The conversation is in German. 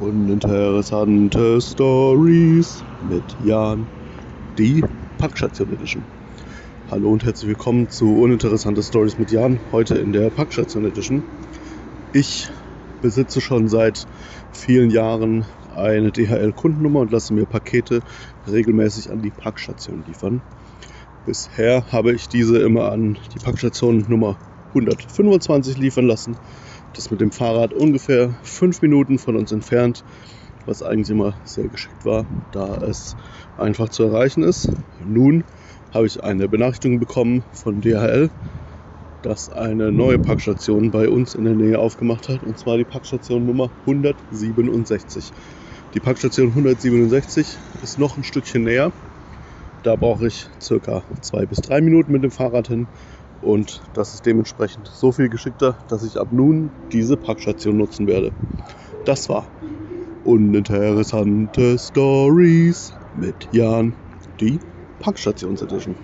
Uninteressante Stories mit Jan, die Packstation Edition. Hallo und herzlich willkommen zu Uninteressante Stories mit Jan, heute in der Packstation Edition. Ich besitze schon seit vielen Jahren eine DHL-Kundennummer und lasse mir Pakete regelmäßig an die Packstation liefern. Bisher habe ich diese immer an die Packstation Nummer 125 liefern lassen das mit dem Fahrrad ungefähr fünf Minuten von uns entfernt, was eigentlich immer sehr geschickt war, da es einfach zu erreichen ist. Nun habe ich eine Benachrichtigung bekommen von DHL, dass eine neue Packstation bei uns in der Nähe aufgemacht hat, und zwar die Packstation Nummer 167. Die Packstation 167 ist noch ein Stückchen näher. Da brauche ich circa zwei bis drei Minuten mit dem Fahrrad hin und das ist dementsprechend so viel geschickter, dass ich ab nun diese Packstation nutzen werde. Das war uninteressante Stories mit Jan, die Packstations Edition.